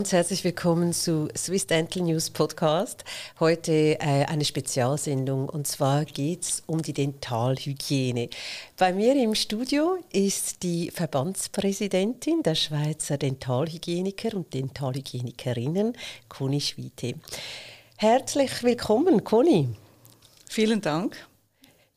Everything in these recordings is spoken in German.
Ganz herzlich willkommen zu Swiss Dental News Podcast. Heute äh, eine Spezialsendung und zwar geht es um die Dentalhygiene. Bei mir im Studio ist die Verbandspräsidentin der Schweizer Dentalhygieniker und Dentalhygienikerinnen, Conny Schwiete. Herzlich willkommen, Conny. Vielen Dank.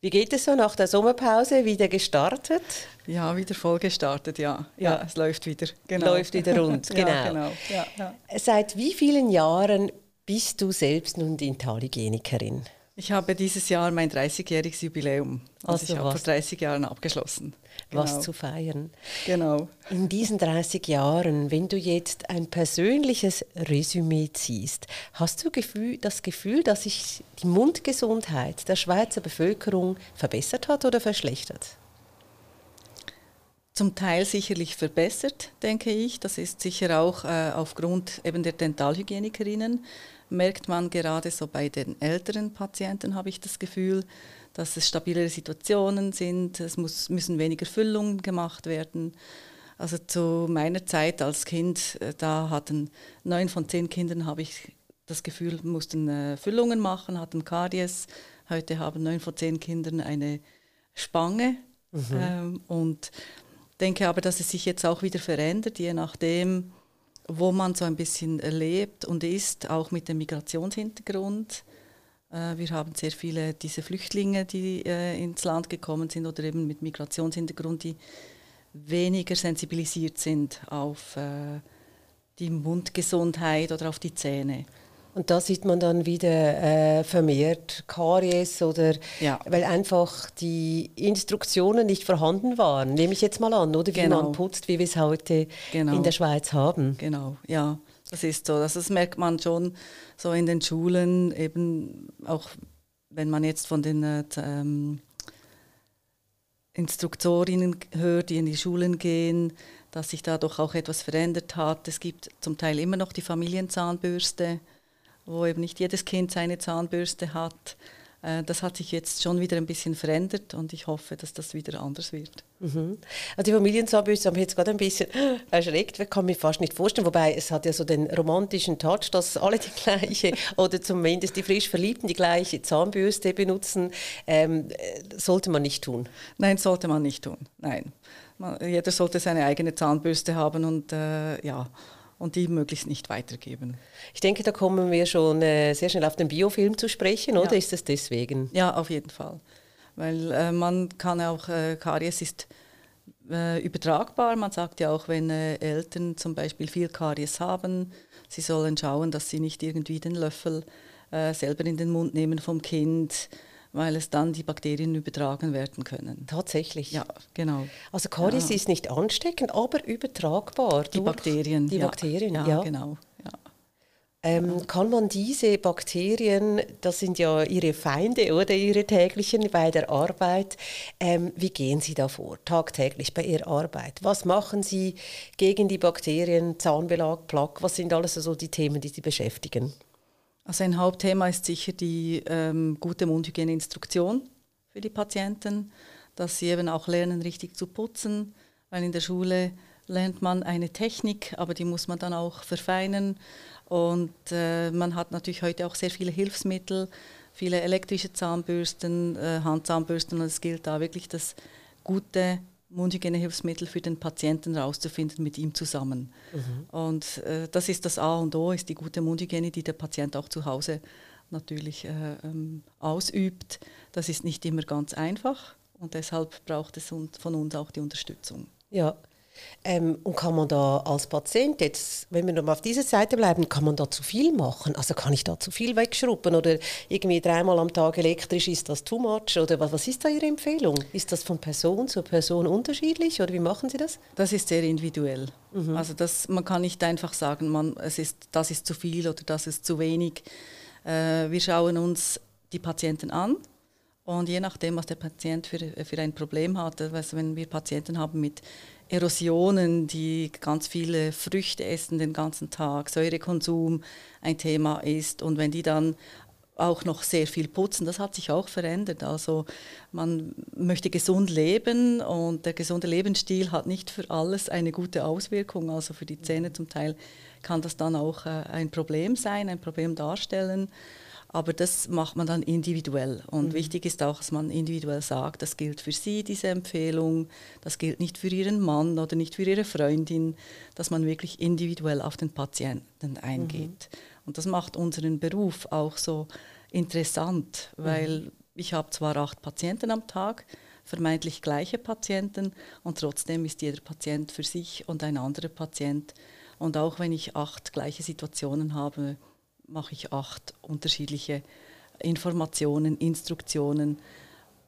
Wie geht es so nach der Sommerpause? Wieder gestartet? Ja, wieder voll gestartet, ja. Ja, ja es läuft wieder. Genau. Läuft wieder rund, genau. ja, genau. Ja, ja. Seit wie vielen Jahren bist du selbst nun Dentalhygienikerin? Ich habe dieses Jahr mein 30-jähriges Jubiläum. Also, also ich habe vor 30 Jahren abgeschlossen. Genau. Was zu feiern. Genau. In diesen 30 Jahren, wenn du jetzt ein persönliches Resümee ziehst, hast du Gefühl, das Gefühl, dass sich die Mundgesundheit der Schweizer Bevölkerung verbessert hat oder verschlechtert? Zum Teil sicherlich verbessert, denke ich. Das ist sicher auch äh, aufgrund eben der Dentalhygienikerinnen. Merkt man gerade so bei den älteren Patienten, habe ich das Gefühl, dass es stabilere Situationen sind. Es muss, müssen weniger Füllungen gemacht werden. Also zu meiner Zeit als Kind, äh, da hatten neun von zehn Kindern, habe ich das Gefühl, mussten äh, Füllungen machen, hatten Karies. Heute haben neun von zehn Kindern eine Spange. Mhm. Ähm, und denke aber, dass es sich jetzt auch wieder verändert, je nachdem, wo man so ein bisschen lebt und ist, auch mit dem Migrationshintergrund. Äh, wir haben sehr viele diese Flüchtlinge, die äh, ins Land gekommen sind oder eben mit Migrationshintergrund, die weniger sensibilisiert sind auf äh, die Mundgesundheit oder auf die Zähne. Und da sieht man dann wieder äh, vermehrt Karies oder ja. weil einfach die Instruktionen nicht vorhanden waren, nehme ich jetzt mal an, oder wie genau. man putzt, wie wir es heute genau. in der Schweiz haben. Genau, ja, das ist so. Das, das merkt man schon so in den Schulen, eben auch wenn man jetzt von den äh, ähm, Instruktorinnen hört, die in die Schulen gehen, dass sich da doch auch etwas verändert hat. Es gibt zum Teil immer noch die Familienzahnbürste wo eben nicht jedes Kind seine Zahnbürste hat. Äh, das hat sich jetzt schon wieder ein bisschen verändert und ich hoffe, dass das wieder anders wird. Mhm. Also die Familienzahnbürste haben mich jetzt gerade ein bisschen erschreckt, ich kann mir fast nicht vorstellen, wobei es hat ja so den romantischen Touch, dass alle die gleiche oder zumindest die frisch Verliebten die gleiche Zahnbürste benutzen. Ähm, sollte man nicht tun? Nein, sollte man nicht tun. Nein. Man, jeder sollte seine eigene Zahnbürste haben und äh, ja und die möglichst nicht weitergeben. Ich denke, da kommen wir schon äh, sehr schnell auf den Biofilm zu sprechen, oder ja. ist es deswegen? Ja, auf jeden Fall. Weil äh, man kann auch, äh, Karies ist äh, übertragbar. Man sagt ja auch, wenn äh, Eltern zum Beispiel viel Karies haben, sie sollen schauen, dass sie nicht irgendwie den Löffel äh, selber in den Mund nehmen vom Kind weil es dann die Bakterien übertragen werden können. Tatsächlich. Ja, genau. Also Karies ja. ist nicht ansteckend, aber übertragbar. Die Bakterien. Die ja. Bakterien, ja. ja. Genau. Ähm, kann man diese Bakterien, das sind ja Ihre Feinde oder Ihre täglichen bei der Arbeit, ähm, wie gehen Sie da vor, tagtäglich bei Ihrer Arbeit? Was machen Sie gegen die Bakterien, Zahnbelag, Plaque? Was sind alles so die Themen, die Sie beschäftigen? Also ein Hauptthema ist sicher die ähm, gute Mundhygieneinstruktion für die Patienten, dass sie eben auch lernen, richtig zu putzen, weil in der Schule lernt man eine Technik, aber die muss man dann auch verfeinern. Und äh, man hat natürlich heute auch sehr viele Hilfsmittel, viele elektrische Zahnbürsten, äh, Handzahnbürsten und es gilt da wirklich das gute Mundhygienehilfsmittel für den Patienten herauszufinden mit ihm zusammen. Mhm. Und äh, das ist das A und O, ist die gute Mundhygiene, die der Patient auch zu Hause natürlich äh, ähm, ausübt. Das ist nicht immer ganz einfach und deshalb braucht es von uns auch die Unterstützung. Ja, ähm, und kann man da als Patient jetzt, wenn wir noch mal auf dieser Seite bleiben, kann man da zu viel machen? Also kann ich da zu viel wegschrubben oder irgendwie dreimal am Tag elektrisch, ist das too much? Oder was, was ist da Ihre Empfehlung? Ist das von Person zu Person unterschiedlich oder wie machen Sie das? Das ist sehr individuell. Mhm. Also das, man kann nicht einfach sagen, man, es ist, das ist zu viel oder das ist zu wenig. Äh, wir schauen uns die Patienten an und je nachdem, was der Patient für, für ein Problem hat, also wenn wir Patienten haben mit Erosionen, die ganz viele Früchte essen den ganzen Tag, Säurekonsum ein Thema ist und wenn die dann auch noch sehr viel putzen. Das hat sich auch verändert. Also man möchte gesund leben und der gesunde Lebensstil hat nicht für alles eine gute Auswirkung. Also für die Zähne zum Teil kann das dann auch äh, ein Problem sein, ein Problem darstellen. Aber das macht man dann individuell. Und mhm. wichtig ist auch, dass man individuell sagt, das gilt für Sie, diese Empfehlung, das gilt nicht für Ihren Mann oder nicht für Ihre Freundin, dass man wirklich individuell auf den Patienten eingeht. Mhm. Und das macht unseren Beruf auch so interessant, weil mhm. ich habe zwar acht Patienten am Tag, vermeintlich gleiche Patienten und trotzdem ist jeder Patient für sich und ein anderer Patient. Und auch wenn ich acht gleiche Situationen habe, mache ich acht unterschiedliche Informationen, Instruktionen,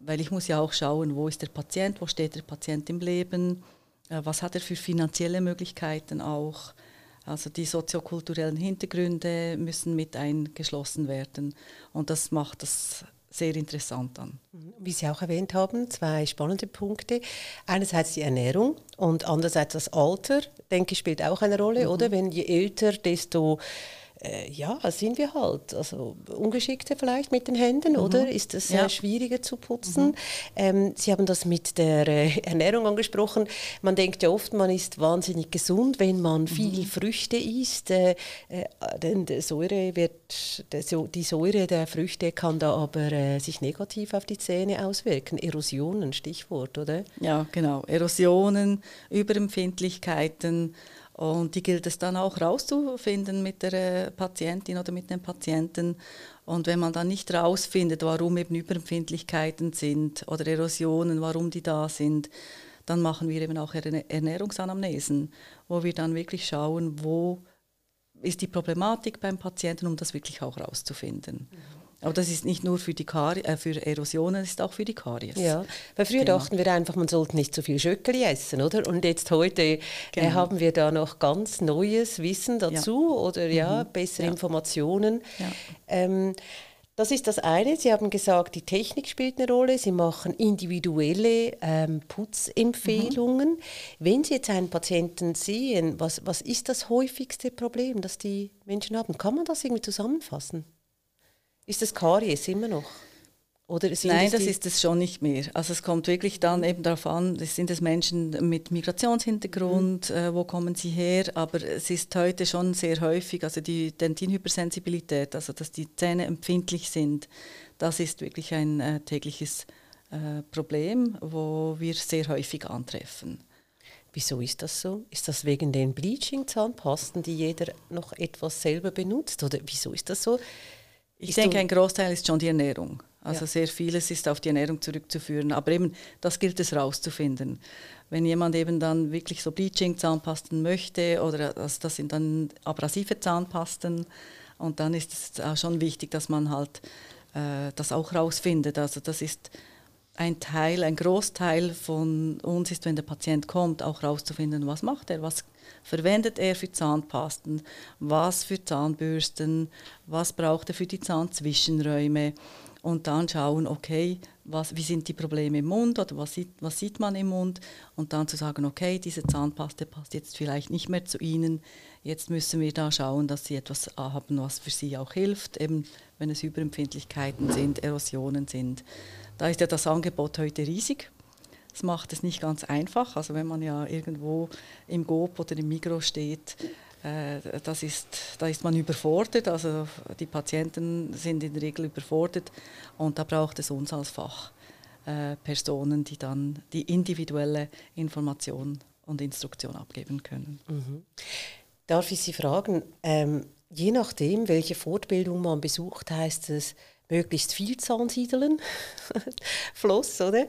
weil ich muss ja auch schauen, wo ist der Patient, wo steht der Patient im Leben, äh, was hat er für finanzielle Möglichkeiten auch. Also die soziokulturellen Hintergründe müssen mit eingeschlossen werden und das macht das sehr interessant an. Wie Sie auch erwähnt haben, zwei spannende Punkte. Einerseits die Ernährung und andererseits das Alter, denke ich, spielt auch eine Rolle, mhm. oder? Wenn je älter, desto äh, ja, sind wir halt. Also ungeschickter vielleicht mit den Händen, mhm. oder? Ist es ja. äh, schwieriger zu putzen? Mhm. Ähm, Sie haben das mit der äh, Ernährung angesprochen. Man denkt ja oft, man ist wahnsinnig gesund, wenn man mhm. viel Früchte isst. Äh, äh, denn die Säure, wird, die Säure der Früchte kann da aber äh, sich negativ auf die Zähne auswirken. Erosionen, Stichwort, oder? Ja, genau. Erosionen, Überempfindlichkeiten. Und die gilt es dann auch rauszufinden mit der äh, Patientin oder mit dem Patienten. Und wenn man dann nicht rausfindet, warum eben Überempfindlichkeiten sind oder Erosionen, warum die da sind, dann machen wir eben auch Ernährungsanamnesen, wo wir dann wirklich schauen, wo ist die Problematik beim Patienten, um das wirklich auch rauszufinden. Mhm. Aber das ist nicht nur für, die Kari äh, für Erosionen, es ist auch für die Karies. Ja, weil früher genau. dachten wir einfach, man sollte nicht so viel Schöckeli essen, oder? Und jetzt heute äh, genau. äh, haben wir da noch ganz neues Wissen dazu ja. oder ja, mhm. bessere ja. Informationen. Ja. Ähm, das ist das eine. Sie haben gesagt, die Technik spielt eine Rolle. Sie machen individuelle ähm, Putzempfehlungen. Mhm. Wenn Sie jetzt einen Patienten sehen, was, was ist das häufigste Problem, das die Menschen haben? Kann man das irgendwie zusammenfassen? Ist das Karies immer noch? Nein, das ist es schon nicht mehr. Also es kommt wirklich dann eben darauf an, sind es Menschen mit Migrationshintergrund, mhm. äh, wo kommen sie her, aber es ist heute schon sehr häufig, also die Dentinhypersensibilität, also dass die Zähne empfindlich sind, das ist wirklich ein äh, tägliches äh, Problem, wo wir sehr häufig antreffen. Wieso ist das so? Ist das wegen den Bleaching-Zahnpasten, die jeder noch etwas selber benutzt? Oder wieso ist das so? Ich denke, ein Großteil ist schon die Ernährung. Also ja. sehr vieles ist auf die Ernährung zurückzuführen. Aber eben, das gilt es rauszufinden. Wenn jemand eben dann wirklich so Bleaching-Zahnpasten möchte oder also das sind dann abrasive Zahnpasten und dann ist es auch schon wichtig, dass man halt äh, das auch rausfindet. Also das ist ein Teil, ein Großteil von uns ist, wenn der Patient kommt, auch rauszufinden, was macht er, was verwendet er für Zahnpasten, was für Zahnbürsten, was braucht er für die Zahnzwischenräume? Und dann schauen, okay, was, wie sind die Probleme im Mund oder was sieht, was sieht man im Mund? Und dann zu sagen, okay, diese Zahnpaste passt jetzt vielleicht nicht mehr zu Ihnen, jetzt müssen wir da schauen, dass Sie etwas haben, was für Sie auch hilft, eben wenn es Überempfindlichkeiten sind, Erosionen sind. Da ist ja das Angebot heute riesig. Das macht es nicht ganz einfach. Also wenn man ja irgendwo im GOP oder im Migro steht, äh, das ist, da ist man überfordert. Also die Patienten sind in der Regel überfordert und da braucht es uns als Fachpersonen, äh, die dann die individuelle Information und Instruktion abgeben können. Mhm. Darf ich Sie fragen, ähm, je nachdem, welche Fortbildung man besucht, heißt es, möglichst viel Zahnsiedeln, Floss, oder?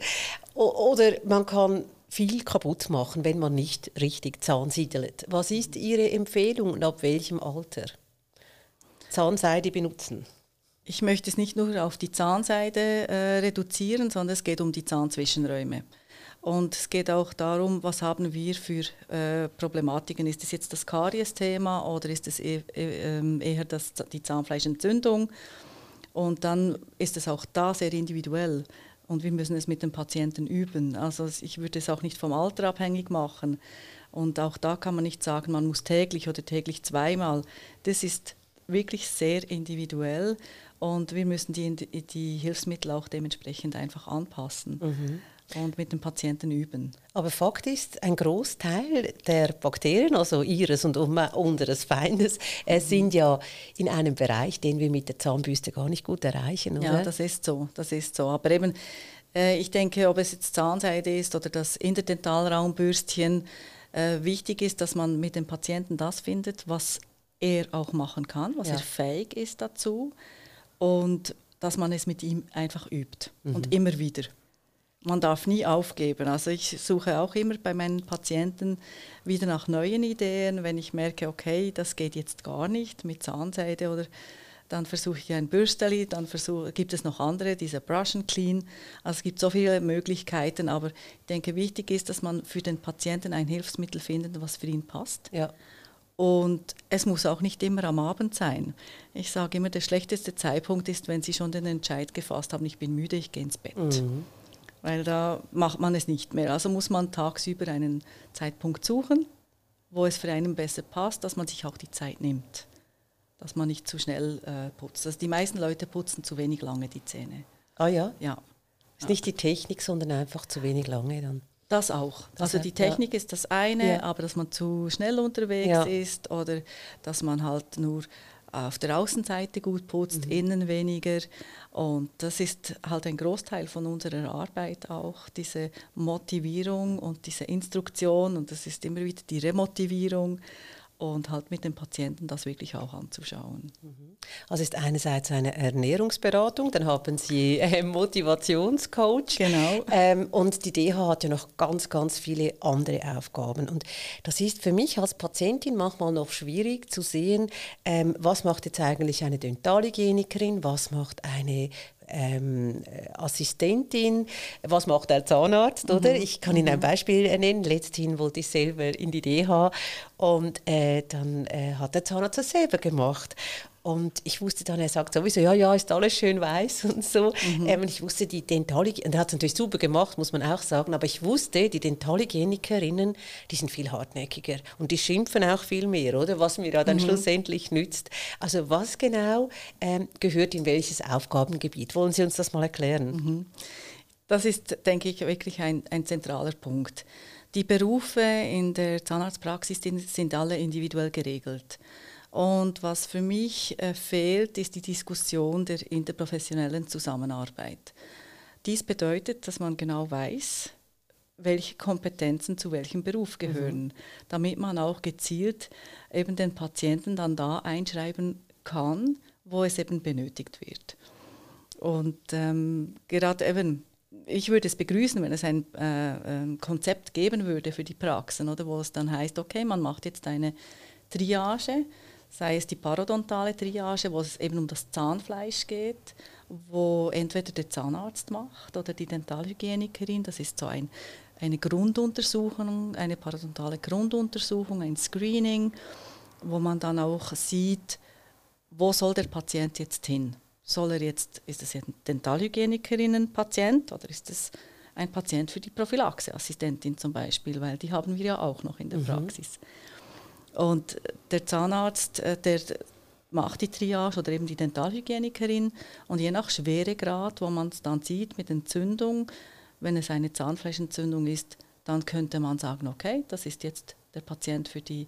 Oder man kann viel kaputt machen, wenn man nicht richtig zahnsiedelt. Was ist Ihre Empfehlung und ab welchem Alter? Zahnseide benutzen. Ich möchte es nicht nur auf die Zahnseide äh, reduzieren, sondern es geht um die Zahnzwischenräume. Und es geht auch darum, was haben wir für äh, Problematiken. Ist es jetzt das Karies-Thema oder ist es e e eher das, die Zahnfleischentzündung? Und dann ist es auch da sehr individuell. Und wir müssen es mit den Patienten üben. Also ich würde es auch nicht vom Alter abhängig machen. Und auch da kann man nicht sagen, man muss täglich oder täglich zweimal. Das ist wirklich sehr individuell und wir müssen die, die Hilfsmittel auch dementsprechend einfach anpassen. Mhm und mit dem Patienten üben. Aber Fakt ist, ein Großteil der Bakterien, also ihres und unseres Feindes, äh, sind ja in einem Bereich, den wir mit der Zahnbürste gar nicht gut erreichen. Oder? Ja, das ist so, das ist so. Aber eben, äh, ich denke, ob es jetzt Zahnseide ist oder das Interdentalraumbürstchen, äh, wichtig ist, dass man mit dem Patienten das findet, was er auch machen kann, was ja. er fähig ist dazu und dass man es mit ihm einfach übt mhm. und immer wieder man darf nie aufgeben. Also ich suche auch immer bei meinen Patienten wieder nach neuen Ideen, wenn ich merke, okay, das geht jetzt gar nicht mit Zahnseide oder dann versuche ich ein Bürsteli, dann versuche, gibt es noch andere, diese Brush and Clean. Also es gibt so viele Möglichkeiten, aber ich denke, wichtig ist, dass man für den Patienten ein Hilfsmittel findet, was für ihn passt. Ja. Und es muss auch nicht immer am Abend sein. Ich sage immer, der schlechteste Zeitpunkt ist, wenn Sie schon den Entscheid gefasst haben, ich bin müde, ich gehe ins Bett. Mhm weil da macht man es nicht mehr. Also muss man tagsüber einen Zeitpunkt suchen, wo es für einen besser passt, dass man sich auch die Zeit nimmt, dass man nicht zu schnell äh, putzt. Also die meisten Leute putzen zu wenig lange die Zähne. Ah ja? Ja. Ist ja. nicht die Technik, sondern einfach zu wenig lange dann. Das auch. Das also die Technik ja. ist das eine, ja. aber dass man zu schnell unterwegs ist oder dass man halt nur auf der Außenseite gut putzt, mhm. innen weniger. Und das ist halt ein Großteil von unserer Arbeit auch, diese Motivierung und diese Instruktion. Und das ist immer wieder die Remotivierung und halt mit dem Patienten das wirklich auch anzuschauen. Mhm. Also ist einerseits eine Ernährungsberatung, dann haben Sie äh, Motivationscoach. Genau. Ähm, und die DH hat ja noch ganz, ganz viele andere Aufgaben. Und das ist für mich als Patientin manchmal noch schwierig zu sehen, ähm, was macht jetzt eigentlich eine Dentalhygienikerin, was macht eine ähm, Assistentin, was macht der Zahnarzt, mhm. oder? Ich kann Ihnen ein mhm. Beispiel nennen. Letzthin wollte ich selber in die DH und äh, dann äh, hat der Zahnarzt das selber gemacht. Und ich wusste dann, er sagt sowieso, ja, ja, ist alles schön weiß und so. Mhm. Ähm, ich wusste, die Dentalhygieniker, und er hat es natürlich super gemacht, muss man auch sagen, aber ich wusste, die Dentalhygienikerinnen, die sind viel hartnäckiger und die schimpfen auch viel mehr, oder? Was mir ja dann mhm. schlussendlich nützt. Also was genau ähm, gehört in welches Aufgabengebiet? Wollen Sie uns das mal erklären? Mhm. Das ist, denke ich, wirklich ein, ein zentraler Punkt. Die Berufe in der Zahnarztpraxis sind alle individuell geregelt. Und was für mich äh, fehlt, ist die Diskussion der interprofessionellen Zusammenarbeit. Dies bedeutet, dass man genau weiß, welche Kompetenzen zu welchem Beruf gehören, mhm. damit man auch gezielt eben den Patienten dann da einschreiben kann, wo es eben benötigt wird. Und ähm, gerade eben, ich würde es begrüßen, wenn es ein äh, äh, Konzept geben würde für die Praxen, oder wo es dann heißt, okay, man macht jetzt eine Triage, sei es die parodontale Triage, wo es eben um das Zahnfleisch geht, wo entweder der Zahnarzt macht oder die Dentalhygienikerin. Das ist so ein, eine Grunduntersuchung, eine parodontale Grunduntersuchung, ein Screening, wo man dann auch sieht, wo soll der Patient jetzt hin? Soll er jetzt, ist es ein Dentalhygienikerinnen-Patient oder ist es ein Patient für die Prophylaxeassistentin zum Beispiel, weil die haben wir ja auch noch in der mhm. Praxis. Und der Zahnarzt, äh, der macht die Triage oder eben die Dentalhygienikerin und je nach Schweregrad, wo man es dann sieht mit Entzündung, wenn es eine Zahnfleischentzündung ist, dann könnte man sagen, okay, das ist jetzt der Patient für die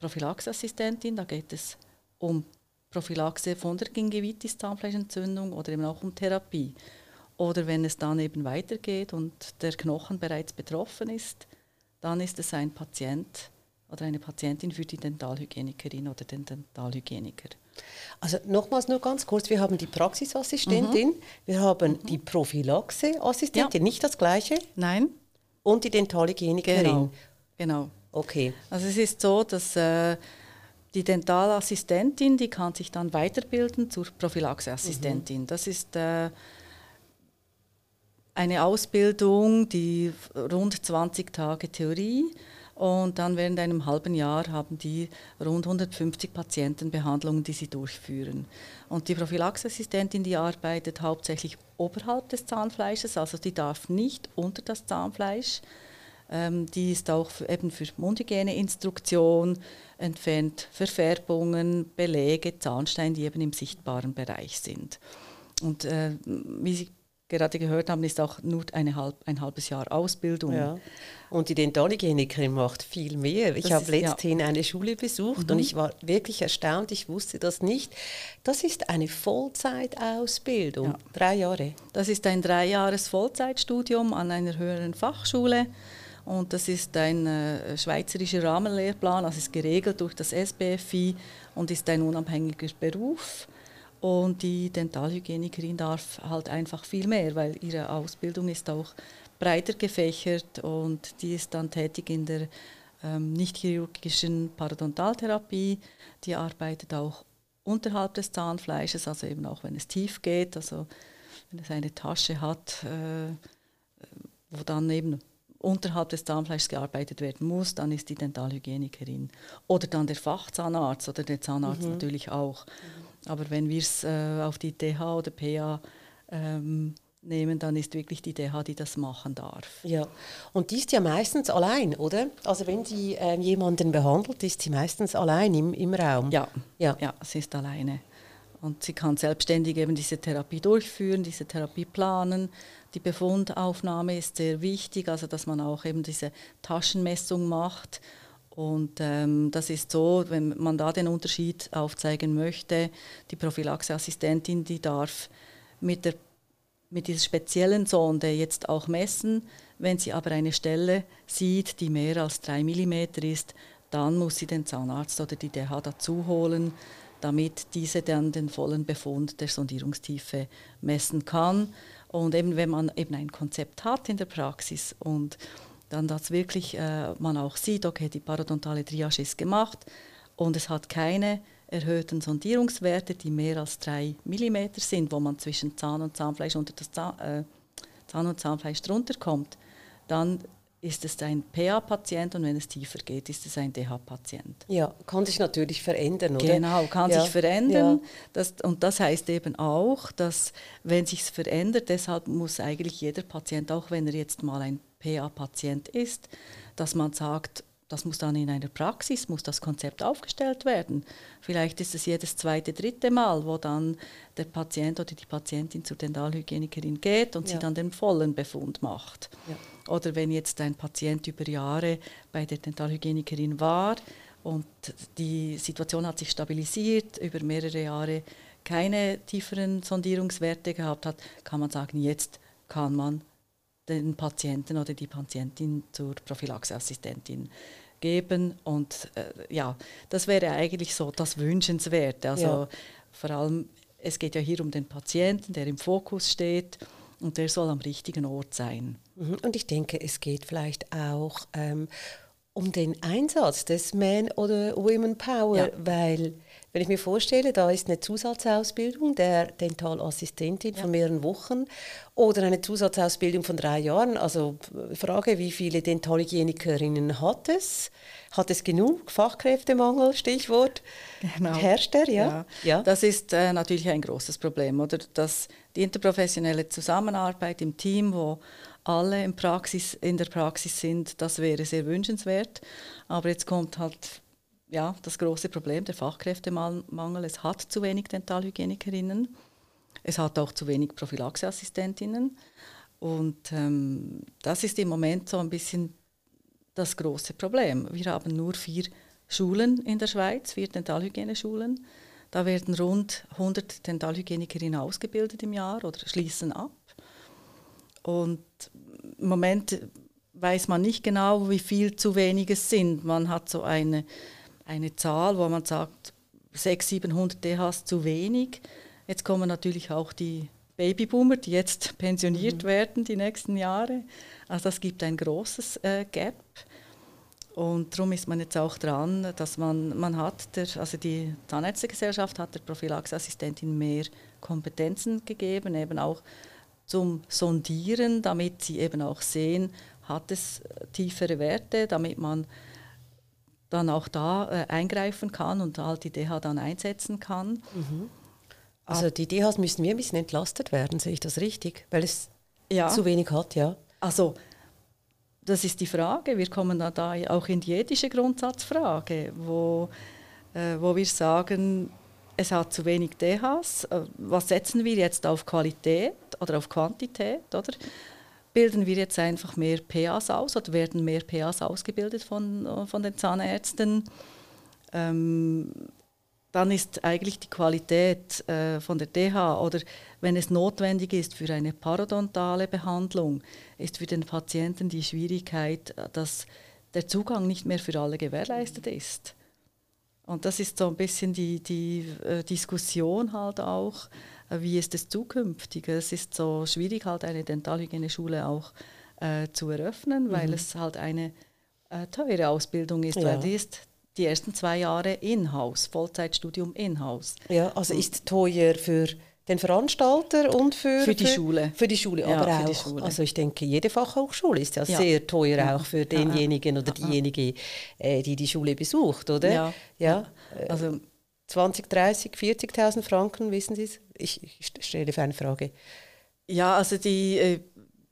Prophylaxeassistentin, da geht es um Prophylaxe von der Gingivitis, Zahnfleischentzündung oder eben auch um Therapie. Oder wenn es dann eben weitergeht und der Knochen bereits betroffen ist, dann ist es ein Patient, oder eine Patientin für die Dentalhygienikerin oder den Dentalhygieniker. Also nochmals nur ganz kurz, wir haben die Praxisassistentin, mhm. wir haben mhm. die Prophylaxeassistentin, ja. nicht das gleiche? Nein. Und die Dentalhygienikerin? Genau. genau. Okay. Also es ist so, dass äh, die Dentalassistentin, die kann sich dann weiterbilden zur Prophylaxeassistentin. Mhm. Das ist äh, eine Ausbildung, die rund 20 Tage Theorie und dann während einem halben Jahr haben die rund 150 Patientenbehandlungen, die sie durchführen. Und die Prophylaxeassistentin, die arbeitet hauptsächlich oberhalb des Zahnfleisches, also die darf nicht unter das Zahnfleisch Ähm, die ist auch für, eben für Mundhygieneinstruktion, entfernt Verfärbungen, Belege, Zahnstein, die eben im sichtbaren Bereich sind. Und äh, wie Sie gerade gehört haben, ist auch nur halb, ein halbes Jahr Ausbildung. Ja. Und die Dentalhygienikerin macht viel mehr. Ich habe letzthin ja. eine Schule besucht mhm. und ich war wirklich erstaunt, ich wusste das nicht. Das ist eine Vollzeitausbildung, ja. drei Jahre. Das ist ein dreijahres Vollzeitstudium an einer höheren Fachschule. Und das ist ein äh, schweizerischer Rahmenlehrplan, also ist geregelt durch das SBFI und ist ein unabhängiger Beruf. Und die Dentalhygienikerin darf halt einfach viel mehr, weil ihre Ausbildung ist auch breiter gefächert und die ist dann tätig in der ähm, nicht-chirurgischen Parodontaltherapie. Die arbeitet auch unterhalb des Zahnfleisches, also eben auch wenn es tief geht, also wenn es eine Tasche hat, äh, wo dann eben unterhalb des Zahnfleisches gearbeitet werden muss, dann ist die Dentalhygienikerin. Oder dann der Fachzahnarzt oder der Zahnarzt mhm. natürlich auch. Mhm. Aber wenn wir es äh, auf die TH oder PA ähm, nehmen, dann ist wirklich die DH, die das machen darf. Ja, und die ist ja meistens allein, oder? Also wenn sie äh, jemanden behandelt, ist sie meistens allein im, im Raum. Ja, ja. ja, sie ist alleine. Und sie kann selbstständig eben diese Therapie durchführen, diese Therapie planen. Die Befundaufnahme ist sehr wichtig, also dass man auch eben diese Taschenmessung macht und ähm, das ist so, wenn man da den Unterschied aufzeigen möchte, die Prophylaxeassistentin, die darf mit, der, mit dieser speziellen Sonde jetzt auch messen. Wenn sie aber eine Stelle sieht, die mehr als 3 mm ist, dann muss sie den Zahnarzt oder die DH dazu holen, damit diese dann den vollen Befund der Sondierungstiefe messen kann. Und eben wenn man eben ein Konzept hat in der Praxis und dann dass wirklich äh, man auch sieht, okay, die parodontale Triage ist gemacht und es hat keine erhöhten Sondierungswerte, die mehr als 3 mm sind, wo man zwischen Zahn und Zahnfleisch unter das Zahn, äh, Zahn und Zahnfleisch drunter kommt, dann ist es ein PA-Patient und wenn es tiefer geht, ist es ein DH-Patient. Ja, kann sich natürlich verändern, oder? Genau, kann ja. sich verändern. Ja. Das, und das heißt eben auch, dass wenn sich verändert, deshalb muss eigentlich jeder Patient, auch wenn er jetzt mal ein PA-Patient ist, dass man sagt, das muss dann in einer Praxis, muss das Konzept aufgestellt werden. Vielleicht ist es jedes zweite, dritte Mal, wo dann der Patient oder die Patientin zur Dentalhygienikerin geht und ja. sie dann den vollen Befund macht. Ja. Oder wenn jetzt ein Patient über Jahre bei der Dentalhygienikerin war und die Situation hat sich stabilisiert, über mehrere Jahre keine tieferen Sondierungswerte gehabt hat, kann man sagen, jetzt kann man den Patienten oder die Patientin zur Prophylaxeassistentin geben. Und äh, ja, das wäre eigentlich so das Wünschenswerte. Also ja. vor allem, es geht ja hier um den Patienten, der im Fokus steht und der soll am richtigen Ort sein. Mhm. Und ich denke, es geht vielleicht auch ähm, um den Einsatz des Man- oder Women Power, ja. weil wenn ich mir vorstelle, da ist eine Zusatzausbildung der Dentalassistentin ja. von mehreren Wochen oder eine Zusatzausbildung von drei Jahren. Also Frage, wie viele Dentalhygienikerinnen hat es? Hat es genug? Fachkräftemangel, Stichwort. Genau. Herrscht er, ja? ja. ja. Das ist äh, natürlich ein großes Problem, oder? Dass die interprofessionelle Zusammenarbeit im Team, wo alle in, Praxis, in der Praxis sind, das wäre sehr wünschenswert. Aber jetzt kommt halt ja, das große Problem, der Fachkräftemangel. Es hat zu wenig Dentalhygienikerinnen, es hat auch zu wenig Prophylaxeassistentinnen. Und ähm, das ist im Moment so ein bisschen das große Problem. Wir haben nur vier Schulen in der Schweiz, vier Dentalhygieneschulen. Da werden rund 100 Dentalhygienikerinnen ausgebildet im Jahr oder schließen ab. Und im Moment weiß man nicht genau, wie viel zu wenig es sind. Man hat so eine eine Zahl, wo man sagt, 600, 700 DHs zu wenig. Jetzt kommen natürlich auch die Babyboomer, die jetzt pensioniert mhm. werden die nächsten Jahre. Also das gibt ein großes äh, Gap. Und darum ist man jetzt auch dran, dass man, man hat, der, also die Zahnärztegesellschaft hat der Prophylaxeassistentin mehr Kompetenzen gegeben, eben auch zum Sondieren, damit sie eben auch sehen, hat es tiefere Werte, damit man dann auch da äh, eingreifen kann und halt die DH dann einsetzen kann. Mhm. Also die DHs müssen wir ein bisschen entlastet werden, sehe ich das richtig? Weil es ja. zu wenig hat, ja. Also das ist die Frage. Wir kommen da auch in die ethische Grundsatzfrage, wo, äh, wo wir sagen, es hat zu wenig DHs. Äh, was setzen wir jetzt auf Qualität oder auf Quantität? Oder? Bilden wir jetzt einfach mehr PAs aus oder werden mehr PAs ausgebildet von, von den Zahnärzten? Ähm, dann ist eigentlich die Qualität äh, von der DH oder wenn es notwendig ist für eine parodontale Behandlung, ist für den Patienten die Schwierigkeit, äh, dass der Zugang nicht mehr für alle gewährleistet ist. Und das ist so ein bisschen die, die äh, Diskussion halt auch, äh, wie ist es zukünftig. Es ist so schwierig halt eine Dentalhygieneschule auch äh, zu eröffnen, weil mhm. es halt eine äh, teure Ausbildung ist, ja. weil die ist die ersten zwei Jahre in-house, Vollzeitstudium in-house. Ja, also ist teuer für den Veranstalter und für, für die für, Schule. Für die Schule, ja, aber auch. Schule. Also ich denke, jede Fachhochschule ist ja, ja. sehr teuer ja. auch für denjenigen oder diejenige, äh, die die Schule besucht, oder? Ja. ja. Also 20, 30, 40.000 Franken, wissen Sie es? Ich, ich stelle für eine Frage. Ja, also die äh,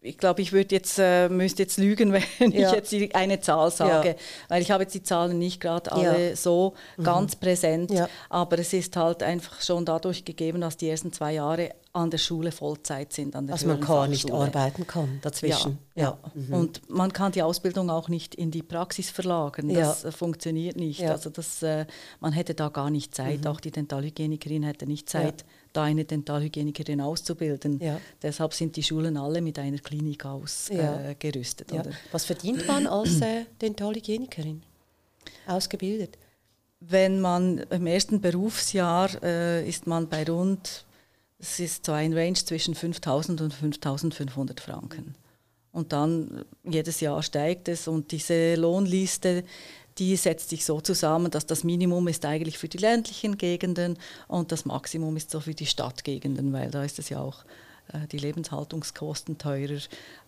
ich glaube, ich würde jetzt, äh, müsste jetzt lügen, wenn ja. ich jetzt die, eine Zahl sage, ja. weil ich habe jetzt die Zahlen nicht gerade alle ja. so mhm. ganz präsent, aber es ist halt einfach schon dadurch gegeben, dass die ersten zwei Jahre an der Schule Vollzeit sind. An der also man kann nicht arbeiten kann dazwischen. Ja, ja. Mhm. und man kann die Ausbildung auch nicht in die Praxis verlagern. Das ja. Äh, funktioniert nicht. Ja. Also das, äh, man hätte da gar nicht Zeit. Mhm. Auch die Dentalhygienikerin hätte nicht Zeit, da eine Dentalhygienikerin auszubilden. Deshalb sind die Schulen alle mit einer Klinik ausgerüstet. Äh, Was verdient man als äh, Dentalhygienikerin? Ausgebildet? Wenn man im ersten Berufsjahr äh, ist man bei rund es ist so ein Range zwischen 5.000 und 5.500 Franken. Und dann jedes Jahr steigt es und diese Lohnliste, die setzt sich so zusammen, dass das Minimum ist eigentlich für die ländlichen Gegenden und das Maximum ist so für die Stadtgegenden, weil da ist es ja auch äh, die Lebenshaltungskosten teurer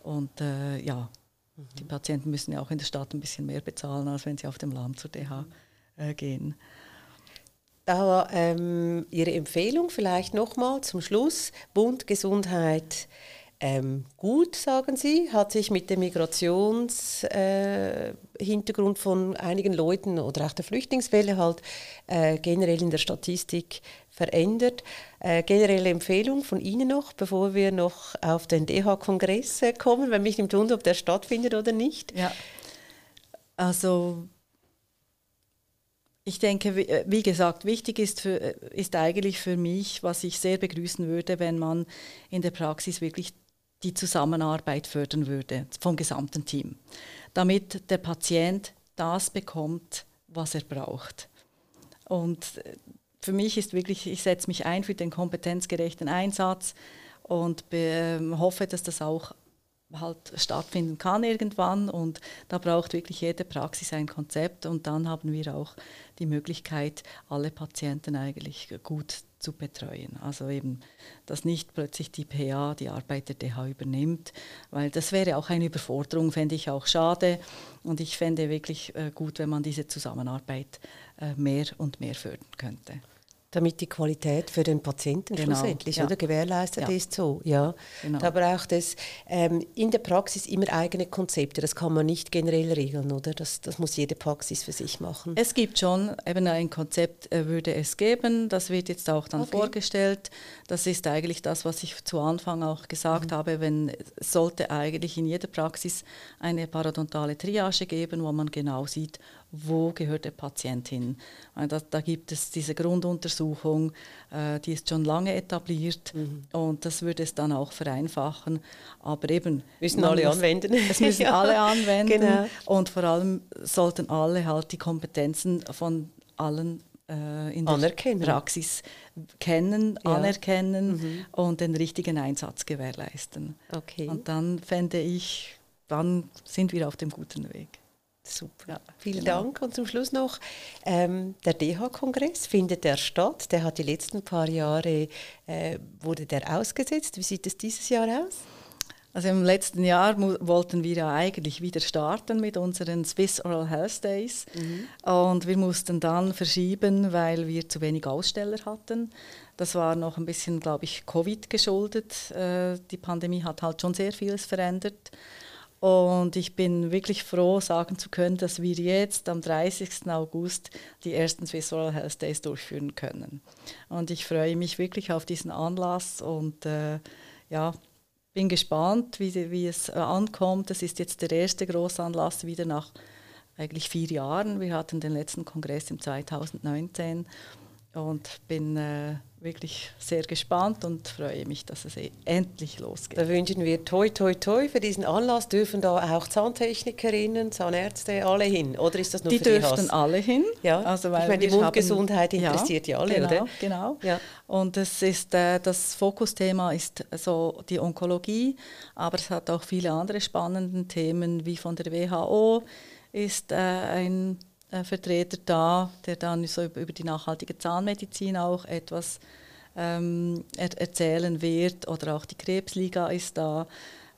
und äh, ja, mhm. die Patienten müssen ja auch in der Stadt ein bisschen mehr bezahlen, als wenn sie auf dem Land zur DH äh, gehen. Da ähm, Ihre Empfehlung vielleicht nochmal zum Schluss. Bund Gesundheit ähm, gut, sagen Sie, hat sich mit dem Migrationshintergrund äh, von einigen Leuten oder auch der Flüchtlingswelle halt äh, generell in der Statistik verändert. Äh, generelle Empfehlung von Ihnen noch, bevor wir noch auf den DH-Kongress äh, kommen, wenn mich nimmt Wunder, ob der stattfindet oder nicht. Ja, also ich denke, äh, wie gesagt, wichtig ist, für, äh, ist eigentlich für mich, was ich sehr begrüßen würde, wenn man in der Praxis wirklich die Zusammenarbeit fördern würde vom gesamten Team, damit der Patient das bekommt, was er braucht. Und äh, für mich ist wirklich, ich setze mich ein für den kompetenzgerechten Einsatz und ähm, hoffe, dass das auch halt stattfinden kann irgendwann. Und da braucht wirklich jede Praxis ein Konzept. Und dann haben wir auch die Möglichkeit, alle Patienten eigentlich gut zu betreuen. Also eben, dass nicht plötzlich die PA die Arbeit der DH übernimmt, weil das wäre auch eine Überforderung, fände ich auch schade und ich fände wirklich äh, gut, wenn man diese Zusammenarbeit äh, mehr und mehr fördern könnte damit die Qualität für den Patienten genau, schlussendlich ja. oder gewährleistet ja. ist. So, ja. Genau. Da braucht es ähm, in der Praxis immer eigene Konzepte. Das kann man nicht generell regeln, oder? Das, das muss jede Praxis für sich machen. Es gibt schon eben ein Konzept, äh, würde es geben. Das wird jetzt auch dann okay. vorgestellt. Das ist eigentlich das, was ich zu Anfang auch gesagt mhm. habe. Wenn es sollte eigentlich in jeder Praxis eine parodontale Triage geben, wo man genau sieht, wo gehört der Patient hin. Da, da gibt es diese Grunduntersuchung, äh, die ist schon lange etabliert mhm. und das würde es dann auch vereinfachen. Aber eben müssen alle muss, anwenden. Es müssen ja, alle anwenden genau. und vor allem sollten alle halt die Kompetenzen von allen äh, in der anerkennen. Praxis kennen, ja. anerkennen mhm. und den richtigen Einsatz gewährleisten. Okay. Und dann fände ich, dann sind wir auf dem guten Weg. Super. Ja, Vielen genau. Dank. Und zum Schluss noch, ähm, der DH-Kongress findet der statt. Der hat die letzten paar Jahre, äh, wurde der ausgesetzt. Wie sieht es dieses Jahr aus? Also im letzten Jahr wollten wir ja eigentlich wieder starten mit unseren Swiss Oral Health Days. Mhm. Und wir mussten dann verschieben, weil wir zu wenig Aussteller hatten. Das war noch ein bisschen, glaube ich, Covid geschuldet. Äh, die Pandemie hat halt schon sehr vieles verändert. Und ich bin wirklich froh, sagen zu können, dass wir jetzt am 30. August die ersten Swiss Oral Health Days durchführen können. Und ich freue mich wirklich auf diesen Anlass und äh, ja, bin gespannt, wie, wie es äh, ankommt. Es ist jetzt der erste Großanlass wieder nach eigentlich vier Jahren. Wir hatten den letzten Kongress im 2019 und bin äh, wirklich sehr gespannt und freue mich, dass es eh endlich losgeht. Da wünschen wir toi toi toi für diesen Anlass. Dürfen da auch Zahntechnikerinnen, Zahnärzte alle hin? Oder ist das nur die für die dürften alle hin. Ja, also weil ich meine, die Mundgesundheit haben, interessiert ja, alle, genau, oder? Genau. Ja. Und es ist äh, das Fokusthema ist so die Onkologie, aber es hat auch viele andere spannende Themen wie von der WHO ist äh, ein äh, Vertreter da, der dann so über, die nachhaltige Zahnmedizin auch etwas ähm, er erzählen wird. Oder auch die Krebsliga ist da,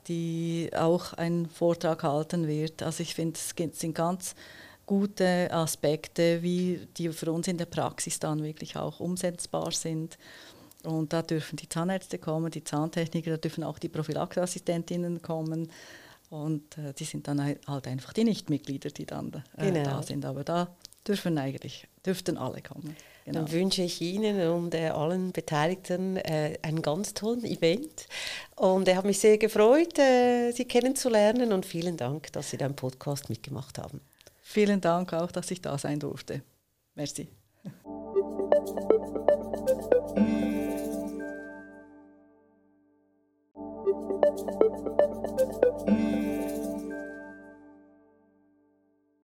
die auch einen Vortrag halten wird. Also ich finde, es sind ganz gute Aspekte, wie die für uns in der Praxis dann wirklich auch umsetzbar sind. Und da dürfen die Zahnärzte kommen, die Zahntechniker, da dürfen auch die Prophylaxeassistentinnen kommen. Und äh, die sind dann halt einfach die Nichtmitglieder, die dann äh, genau. da sind. Aber da dürfen eigentlich, dürften alle kommen. Genau. Dann wünsche ich Ihnen und äh, allen Beteiligten äh, einen ganz tollen Event. Und ich habe mich sehr gefreut, äh, Sie kennenzulernen und vielen Dank, dass Sie beim Podcast mitgemacht haben. Vielen Dank auch, dass ich da sein durfte. Merci.